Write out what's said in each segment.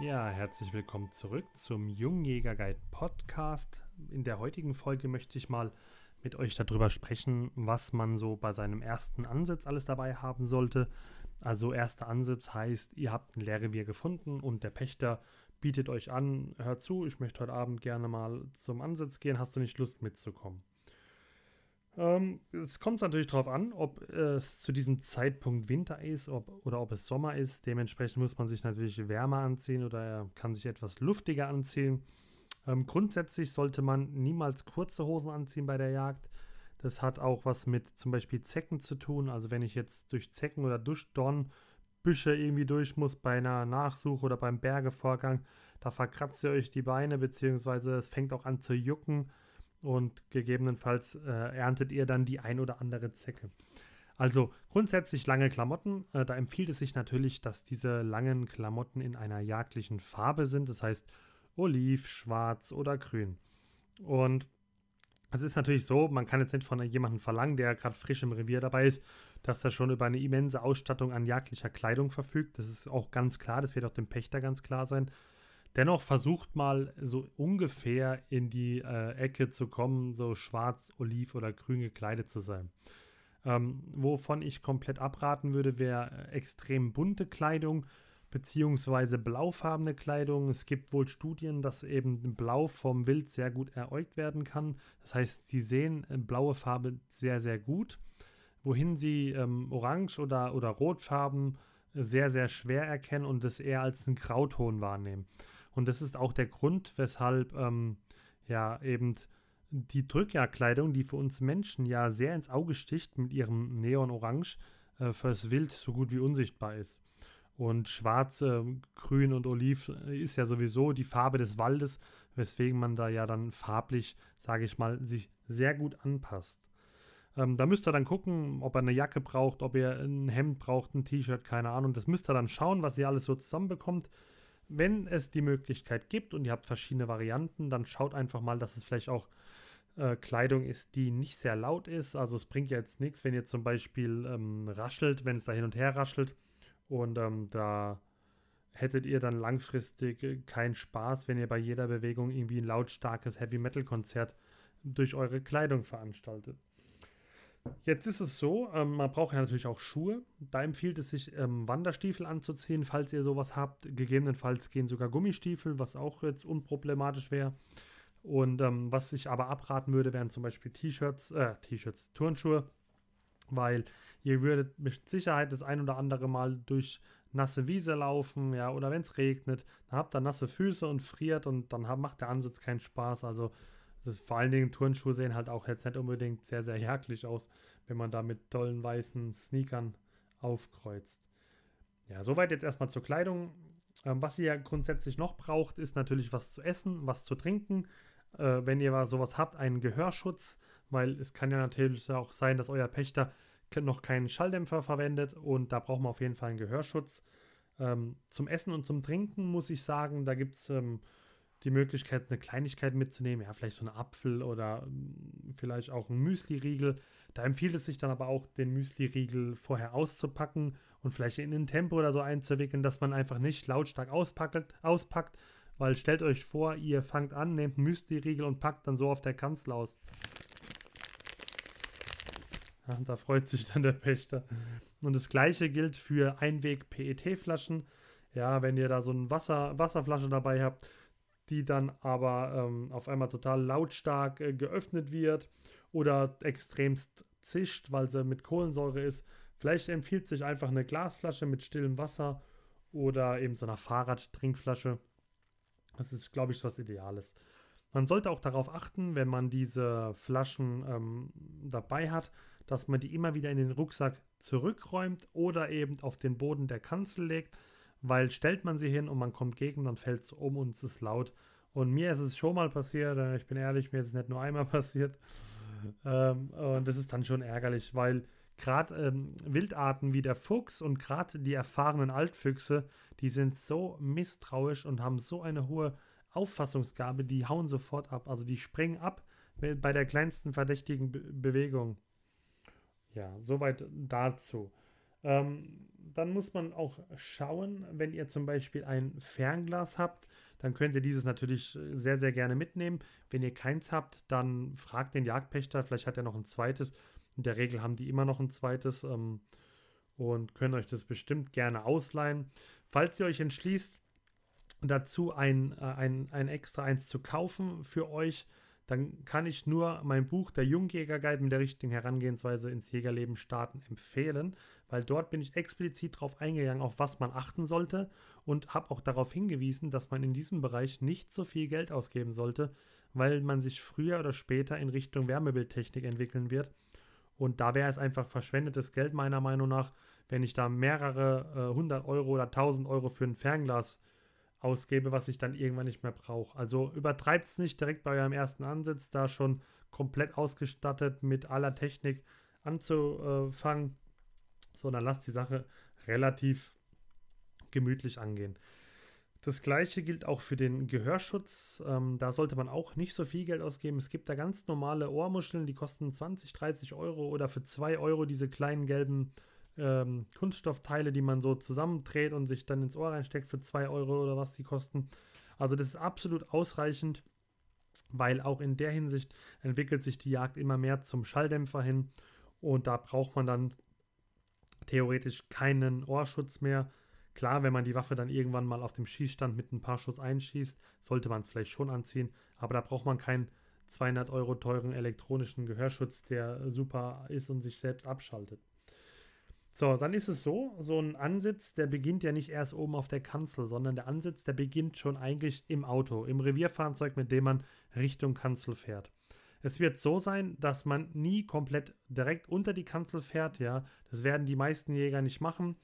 Ja, herzlich willkommen zurück zum Jungjäger Guide Podcast. In der heutigen Folge möchte ich mal mit euch darüber sprechen, was man so bei seinem ersten Ansatz alles dabei haben sollte. Also erster Ansatz heißt, ihr habt ein Lehrrevier gefunden und der Pächter bietet euch an, hört zu, ich möchte heute Abend gerne mal zum Ansatz gehen, hast du nicht Lust mitzukommen? Ähm, es kommt natürlich darauf an, ob es zu diesem Zeitpunkt Winter ist ob, oder ob es Sommer ist. Dementsprechend muss man sich natürlich wärmer anziehen oder er kann sich etwas luftiger anziehen. Ähm, grundsätzlich sollte man niemals kurze Hosen anziehen bei der Jagd. Das hat auch was mit zum Beispiel Zecken zu tun. Also wenn ich jetzt durch Zecken oder durch Dornbüsche irgendwie durch muss bei einer Nachsuche oder beim Bergevorgang, da verkratzt ihr euch die Beine, beziehungsweise es fängt auch an zu jucken und gegebenenfalls äh, erntet ihr dann die ein oder andere Zecke. Also grundsätzlich lange Klamotten. Äh, da empfiehlt es sich natürlich, dass diese langen Klamotten in einer jagdlichen Farbe sind. Das heißt Oliv, Schwarz oder Grün. Und es ist natürlich so, man kann jetzt nicht von jemandem verlangen, der gerade frisch im Revier dabei ist, dass er schon über eine immense Ausstattung an jagdlicher Kleidung verfügt. Das ist auch ganz klar, das wird auch dem Pächter ganz klar sein. Dennoch versucht mal so ungefähr in die äh, Ecke zu kommen, so schwarz, oliv oder grün gekleidet zu sein. Ähm, wovon ich komplett abraten würde, wäre extrem bunte Kleidung beziehungsweise blaufarbene Kleidung. Es gibt wohl Studien, dass eben Blau vom Wild sehr gut eräugt werden kann. Das heißt, sie sehen äh, blaue Farbe sehr, sehr gut, wohin sie ähm, Orange oder, oder Rotfarben sehr, sehr schwer erkennen und es eher als einen Grauton wahrnehmen. Und das ist auch der Grund, weshalb ähm, ja eben die Drückjagdkleidung, die für uns Menschen ja sehr ins Auge sticht mit ihrem Neon-Orange, äh, fürs Wild so gut wie unsichtbar ist. Und schwarz, äh, grün und oliv äh, ist ja sowieso die Farbe des Waldes, weswegen man da ja dann farblich, sage ich mal, sich sehr gut anpasst. Ähm, da müsst ihr dann gucken, ob er eine Jacke braucht, ob er ein Hemd braucht, ein T-Shirt, keine Ahnung. Das müsst ihr dann schauen, was ihr alles so zusammenbekommt. Wenn es die Möglichkeit gibt und ihr habt verschiedene Varianten, dann schaut einfach mal, dass es vielleicht auch äh, Kleidung ist, die nicht sehr laut ist. Also es bringt ja jetzt nichts, wenn ihr zum Beispiel ähm, raschelt, wenn es da hin und her raschelt und ähm, da hättet ihr dann langfristig äh, keinen Spaß, wenn ihr bei jeder Bewegung irgendwie ein lautstarkes Heavy Metal Konzert durch eure Kleidung veranstaltet. Jetzt ist es so, ähm, man braucht ja natürlich auch Schuhe. Da empfiehlt es sich, ähm, Wanderstiefel anzuziehen, falls ihr sowas habt. Gegebenenfalls gehen sogar Gummistiefel, was auch jetzt unproblematisch wäre. Und ähm, was ich aber abraten würde, wären zum Beispiel T-Shirts, äh, T-Shirts, Turnschuhe, weil Ihr würdet mit Sicherheit das ein oder andere Mal durch nasse Wiese laufen, ja, oder wenn es regnet, dann habt ihr nasse Füße und friert und dann macht der Ansatz keinen Spaß. Also das vor allen Dingen Turnschuhe sehen halt auch jetzt nicht unbedingt sehr, sehr jagdlich aus, wenn man da mit tollen weißen Sneakern aufkreuzt. Ja, soweit jetzt erstmal zur Kleidung. Ähm, was ihr ja grundsätzlich noch braucht, ist natürlich was zu essen, was zu trinken. Äh, wenn ihr sowas habt, einen Gehörschutz, weil es kann ja natürlich auch sein, dass euer Pächter noch keinen Schalldämpfer verwendet und da braucht man auf jeden Fall einen Gehörschutz. Ähm, zum Essen und zum Trinken muss ich sagen, da gibt es ähm, die Möglichkeit, eine Kleinigkeit mitzunehmen, ja, vielleicht so einen Apfel oder ähm, vielleicht auch einen Müsli-Riegel. Da empfiehlt es sich dann aber auch, den Müsli-Riegel vorher auszupacken und vielleicht in ein Tempo oder so einzuwickeln, dass man einfach nicht lautstark auspackt, auspackt, weil stellt euch vor, ihr fangt an, nehmt einen Müsli-Riegel und packt dann so auf der Kanzel aus. Ja, da freut sich dann der Pächter. Und das gleiche gilt für Einweg-PET-Flaschen. Ja, wenn ihr da so eine Wasser, Wasserflasche dabei habt, die dann aber ähm, auf einmal total lautstark äh, geöffnet wird oder extremst zischt, weil sie mit Kohlensäure ist. Vielleicht empfiehlt sich einfach eine Glasflasche mit stillem Wasser oder eben so einer Fahrradtrinkflasche. Das ist, glaube ich, was Ideales. Man sollte auch darauf achten, wenn man diese Flaschen ähm, dabei hat, dass man die immer wieder in den Rucksack zurückräumt oder eben auf den Boden der Kanzel legt, weil stellt man sie hin und man kommt gegen, dann fällt es um und es ist laut. Und mir ist es schon mal passiert, äh, ich bin ehrlich, mir ist es nicht nur einmal passiert. Ähm, und das ist dann schon ärgerlich, weil gerade ähm, Wildarten wie der Fuchs und gerade die erfahrenen Altfüchse, die sind so misstrauisch und haben so eine hohe Auffassungsgabe, die hauen sofort ab. Also die springen ab, bei der kleinsten verdächtigen Be Bewegung. Ja, soweit dazu. Ähm, dann muss man auch schauen, wenn ihr zum Beispiel ein Fernglas habt, dann könnt ihr dieses natürlich sehr, sehr gerne mitnehmen. Wenn ihr keins habt, dann fragt den Jagdpächter, vielleicht hat er noch ein zweites. In der Regel haben die immer noch ein zweites ähm, und können euch das bestimmt gerne ausleihen. Falls ihr euch entschließt, dazu ein, äh, ein, ein extra eins zu kaufen für euch, dann kann ich nur mein Buch Der Jungjäger-Guide mit der richtigen Herangehensweise ins Jägerleben starten empfehlen, weil dort bin ich explizit darauf eingegangen, auf was man achten sollte und habe auch darauf hingewiesen, dass man in diesem Bereich nicht so viel Geld ausgeben sollte, weil man sich früher oder später in Richtung Wärmebildtechnik entwickeln wird. Und da wäre es einfach verschwendetes Geld meiner Meinung nach, wenn ich da mehrere hundert äh, Euro oder tausend Euro für ein Fernglas ausgebe, was ich dann irgendwann nicht mehr brauche. Also übertreibt es nicht direkt bei eurem ersten Ansatz, da schon komplett ausgestattet mit aller Technik anzufangen, sondern lasst die Sache relativ gemütlich angehen. Das gleiche gilt auch für den Gehörschutz. Ähm, da sollte man auch nicht so viel Geld ausgeben. Es gibt da ganz normale Ohrmuscheln, die kosten 20, 30 Euro oder für 2 Euro diese kleinen gelben ähm, Kunststoffteile, die man so zusammendreht und sich dann ins Ohr reinsteckt für 2 Euro oder was die kosten. Also das ist absolut ausreichend, weil auch in der Hinsicht entwickelt sich die Jagd immer mehr zum Schalldämpfer hin und da braucht man dann theoretisch keinen Ohrschutz mehr. Klar, wenn man die Waffe dann irgendwann mal auf dem Schießstand mit ein paar Schuss einschießt, sollte man es vielleicht schon anziehen, aber da braucht man keinen 200 Euro teuren elektronischen Gehörschutz, der super ist und sich selbst abschaltet. So, dann ist es so, so ein Ansitz, der beginnt ja nicht erst oben auf der Kanzel, sondern der Ansitz, der beginnt schon eigentlich im Auto, im Revierfahrzeug, mit dem man Richtung Kanzel fährt. Es wird so sein, dass man nie komplett direkt unter die Kanzel fährt, ja. Das werden die meisten Jäger nicht machen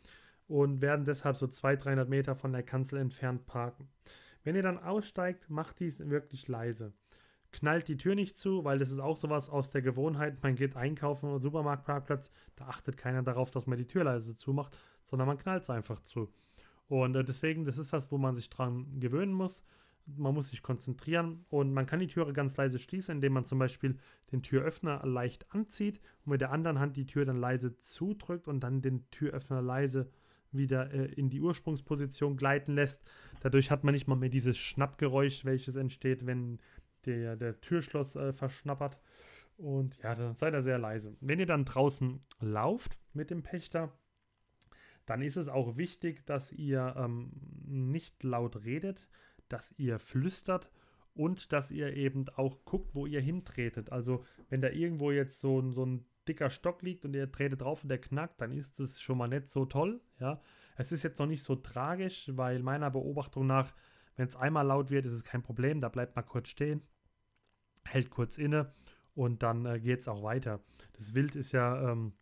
und werden deshalb so 200, 300 Meter von der Kanzel entfernt parken. Wenn ihr dann aussteigt, macht dies wirklich leise knallt die Tür nicht zu, weil das ist auch sowas aus der Gewohnheit. Man geht einkaufen im Supermarktparkplatz, da achtet keiner darauf, dass man die Tür leise zumacht, sondern man knallt es einfach zu. Und äh, deswegen, das ist was, wo man sich dran gewöhnen muss. Man muss sich konzentrieren und man kann die Türe ganz leise schließen, indem man zum Beispiel den Türöffner leicht anzieht und mit der anderen Hand die Tür dann leise zudrückt und dann den Türöffner leise wieder äh, in die Ursprungsposition gleiten lässt. Dadurch hat man nicht mal mehr dieses Schnappgeräusch, welches entsteht, wenn der, der Türschloss äh, verschnappert. Und ja, dann seid ihr sehr leise. Wenn ihr dann draußen lauft mit dem Pächter, dann ist es auch wichtig, dass ihr ähm, nicht laut redet, dass ihr flüstert und dass ihr eben auch guckt, wo ihr hintretet. Also wenn da irgendwo jetzt so, so ein dicker Stock liegt und ihr tretet drauf und der knackt, dann ist es schon mal nicht so toll. Ja, es ist jetzt noch nicht so tragisch, weil meiner Beobachtung nach, wenn es einmal laut wird, ist es kein Problem. Da bleibt mal kurz stehen hält kurz inne und dann äh, geht es auch weiter. Das Wild ist ja ähm,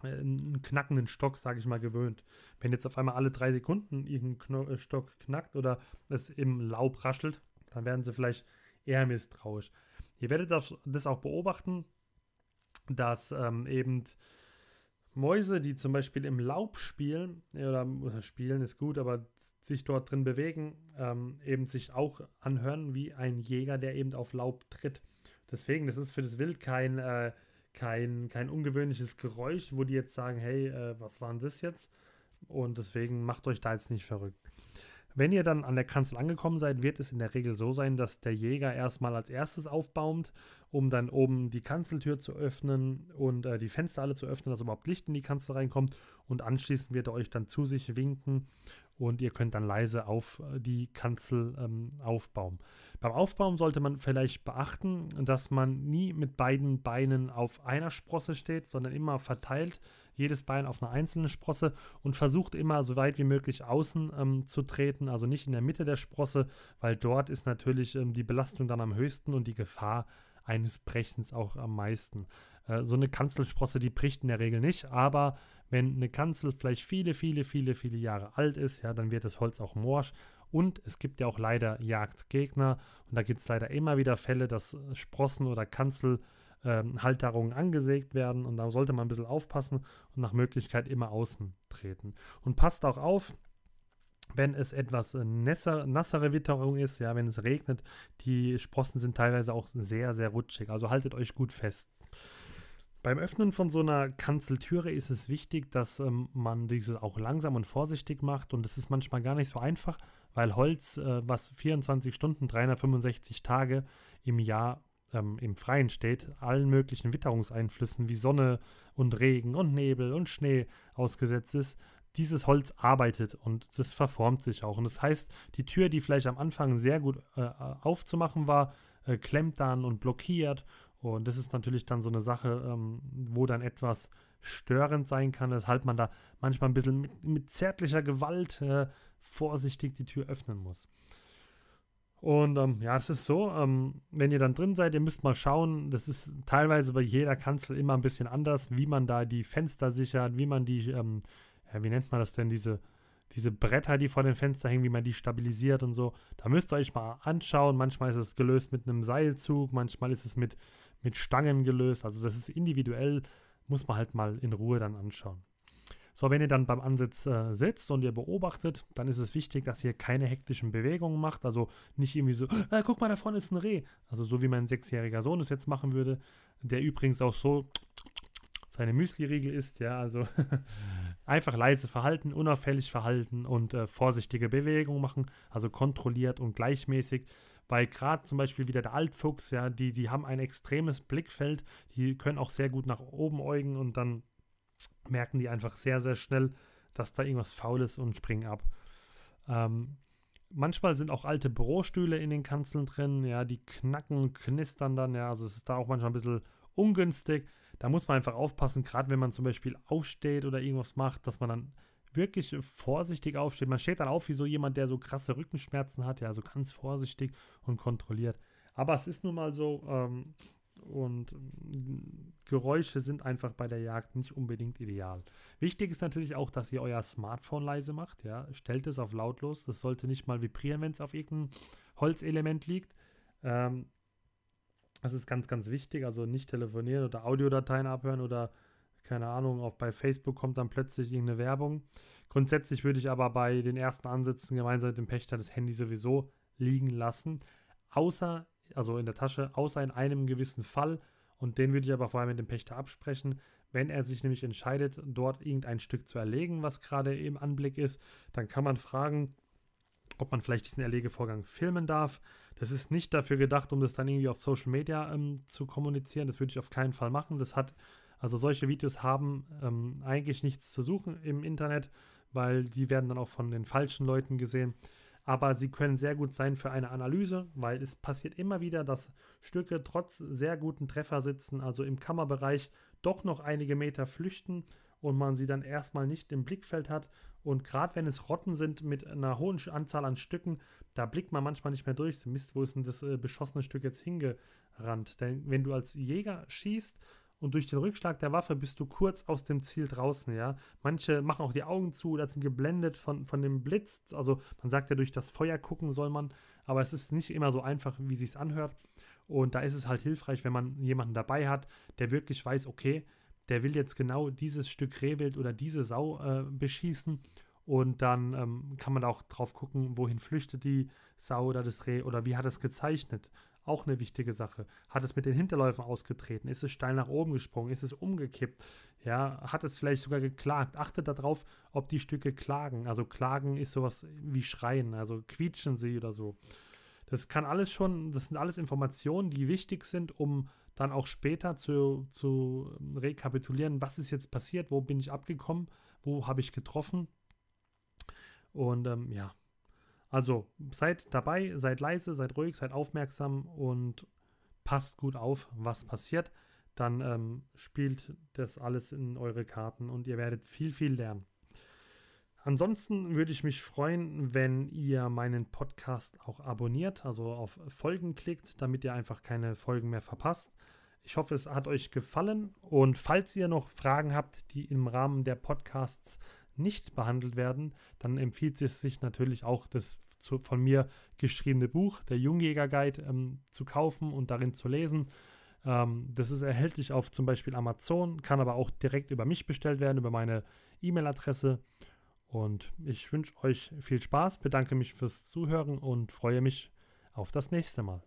einen knackenden Stock, sage ich mal, gewöhnt. Wenn jetzt auf einmal alle drei Sekunden irgendein äh, Stock knackt oder es im Laub raschelt, dann werden sie vielleicht eher misstrauisch. Ihr werdet das, das auch beobachten, dass ähm, eben Mäuse, die zum Beispiel im Laub spielen, oder, oder spielen ist gut, aber sich dort drin bewegen, ähm, eben sich auch anhören wie ein Jäger, der eben auf Laub tritt. Deswegen, das ist für das Wild kein, äh, kein, kein ungewöhnliches Geräusch, wo die jetzt sagen, hey, äh, was war denn das jetzt? Und deswegen macht euch da jetzt nicht verrückt. Wenn ihr dann an der Kanzel angekommen seid, wird es in der Regel so sein, dass der Jäger erstmal als erstes aufbaumt, um dann oben die Kanzeltür zu öffnen und äh, die Fenster alle zu öffnen, dass überhaupt Licht in die Kanzel reinkommt. Und anschließend wird er euch dann zu sich winken und ihr könnt dann leise auf äh, die Kanzel ähm, aufbauen. Beim Aufbauen sollte man vielleicht beachten, dass man nie mit beiden Beinen auf einer Sprosse steht, sondern immer verteilt, jedes Bein auf einer einzelnen Sprosse und versucht immer so weit wie möglich außen ähm, zu treten, also nicht in der Mitte der Sprosse, weil dort ist natürlich ähm, die Belastung dann am höchsten und die Gefahr eines Brechens auch am meisten. Äh, so eine Kanzelsprosse, die bricht in der Regel nicht, aber wenn eine Kanzel vielleicht viele, viele, viele, viele Jahre alt ist, ja, dann wird das Holz auch morsch. Und es gibt ja auch leider Jagdgegner. Und da gibt es leider immer wieder Fälle, dass Sprossen oder Kanzelhalterungen ähm, angesägt werden. Und da sollte man ein bisschen aufpassen und nach Möglichkeit immer außen treten. Und passt auch auf, wenn es etwas äh, nasser, nassere Witterung ist, ja, wenn es regnet, die Sprossen sind teilweise auch sehr, sehr rutschig. Also haltet euch gut fest. Beim Öffnen von so einer Kanzeltüre ist es wichtig, dass ähm, man dieses auch langsam und vorsichtig macht. Und das ist manchmal gar nicht so einfach, weil Holz, äh, was 24 Stunden, 365 Tage im Jahr ähm, im Freien steht, allen möglichen Witterungseinflüssen wie Sonne und Regen und Nebel und Schnee ausgesetzt ist, dieses Holz arbeitet und das verformt sich auch. Und das heißt, die Tür, die vielleicht am Anfang sehr gut äh, aufzumachen war, äh, klemmt dann und blockiert. Und das ist natürlich dann so eine Sache, ähm, wo dann etwas störend sein kann, weshalb man da manchmal ein bisschen mit, mit zärtlicher Gewalt äh, vorsichtig die Tür öffnen muss. Und ähm, ja, es ist so, ähm, wenn ihr dann drin seid, ihr müsst mal schauen, das ist teilweise bei jeder Kanzel immer ein bisschen anders, wie man da die Fenster sichert, wie man die ähm, ja, wie nennt man das denn, diese, diese Bretter, die vor den Fenstern hängen, wie man die stabilisiert und so. Da müsst ihr euch mal anschauen. Manchmal ist es gelöst mit einem Seilzug, manchmal ist es mit, mit Stangen gelöst. Also das ist individuell, muss man halt mal in Ruhe dann anschauen. So, wenn ihr dann beim Ansitz äh, sitzt und ihr beobachtet, dann ist es wichtig, dass ihr keine hektischen Bewegungen macht. Also nicht irgendwie so, ah, guck mal, da vorne ist ein Reh. Also so wie mein sechsjähriger Sohn es jetzt machen würde, der übrigens auch so seine Müsli-Riegel isst, ja, also einfach leise verhalten, unauffällig verhalten und äh, vorsichtige Bewegungen machen, also kontrolliert und gleichmäßig, weil gerade zum Beispiel wieder der Altfuchs, ja, die, die haben ein extremes Blickfeld, die können auch sehr gut nach oben äugen und dann merken die einfach sehr, sehr schnell, dass da irgendwas faul ist und springen ab. Ähm, manchmal sind auch alte Bürostühle in den Kanzeln drin, ja, die knacken und knistern dann, ja, also es ist da auch manchmal ein bisschen ungünstig. Da muss man einfach aufpassen, gerade wenn man zum Beispiel aufsteht oder irgendwas macht, dass man dann wirklich vorsichtig aufsteht. Man steht dann auf wie so jemand, der so krasse Rückenschmerzen hat, ja, so ganz vorsichtig und kontrolliert. Aber es ist nun mal so, ähm, und Geräusche sind einfach bei der Jagd nicht unbedingt ideal. Wichtig ist natürlich auch, dass ihr euer Smartphone leise macht. Ja. Stellt es auf lautlos. Das sollte nicht mal vibrieren, wenn es auf irgendeinem Holzelement liegt. Ähm, das ist ganz, ganz wichtig. Also nicht telefonieren oder Audiodateien abhören oder keine Ahnung, auch bei Facebook kommt dann plötzlich irgendeine Werbung. Grundsätzlich würde ich aber bei den ersten Ansätzen gemeinsam mit dem Pächter das Handy sowieso liegen lassen. Außer, also in der Tasche, außer in einem gewissen Fall. Und den würde ich aber vorher mit dem Pächter absprechen. Wenn er sich nämlich entscheidet, dort irgendein Stück zu erlegen, was gerade im Anblick ist, dann kann man fragen, ob man vielleicht diesen Erlegevorgang filmen darf. Das ist nicht dafür gedacht, um das dann irgendwie auf Social Media ähm, zu kommunizieren. Das würde ich auf keinen Fall machen. Das hat, also solche Videos haben ähm, eigentlich nichts zu suchen im Internet, weil die werden dann auch von den falschen Leuten gesehen. Aber sie können sehr gut sein für eine Analyse, weil es passiert immer wieder, dass Stücke trotz sehr guten Treffer sitzen, also im Kammerbereich, doch noch einige Meter flüchten und man sie dann erstmal nicht im Blickfeld hat. Und gerade wenn es Rotten sind mit einer hohen Anzahl an Stücken, da blickt man manchmal nicht mehr durch. Mist, wo ist denn das äh, beschossene Stück jetzt hingerannt? Denn wenn du als Jäger schießt und durch den Rückschlag der Waffe bist du kurz aus dem Ziel draußen, ja. Manche machen auch die Augen zu oder sind geblendet von, von dem Blitz. Also man sagt ja, durch das Feuer gucken soll man, aber es ist nicht immer so einfach, wie es sich anhört. Und da ist es halt hilfreich, wenn man jemanden dabei hat, der wirklich weiß, okay, der will jetzt genau dieses Stück Rehwild oder diese Sau äh, beschießen. Und dann ähm, kann man auch drauf gucken, wohin flüchtet die Sau oder das Reh oder wie hat es gezeichnet. Auch eine wichtige Sache. Hat es mit den Hinterläufen ausgetreten? Ist es steil nach oben gesprungen? Ist es umgekippt? Ja, hat es vielleicht sogar geklagt? Achtet darauf, ob die Stücke klagen. Also klagen ist sowas wie schreien, also quietschen sie oder so. Das kann alles schon, das sind alles Informationen, die wichtig sind, um dann auch später zu, zu rekapitulieren, was ist jetzt passiert, wo bin ich abgekommen, wo habe ich getroffen. Und ähm, ja, also seid dabei, seid leise, seid ruhig, seid aufmerksam und passt gut auf, was passiert. Dann ähm, spielt das alles in eure Karten und ihr werdet viel, viel lernen. Ansonsten würde ich mich freuen, wenn ihr meinen Podcast auch abonniert, also auf Folgen klickt, damit ihr einfach keine Folgen mehr verpasst. Ich hoffe, es hat euch gefallen und falls ihr noch Fragen habt, die im Rahmen der Podcasts nicht behandelt werden, dann empfiehlt es sich natürlich auch das zu, von mir geschriebene Buch, der Jungjäger Guide, ähm, zu kaufen und darin zu lesen. Ähm, das ist erhältlich auf zum Beispiel Amazon, kann aber auch direkt über mich bestellt werden, über meine E-Mail-Adresse. Und ich wünsche euch viel Spaß, bedanke mich fürs Zuhören und freue mich auf das nächste Mal.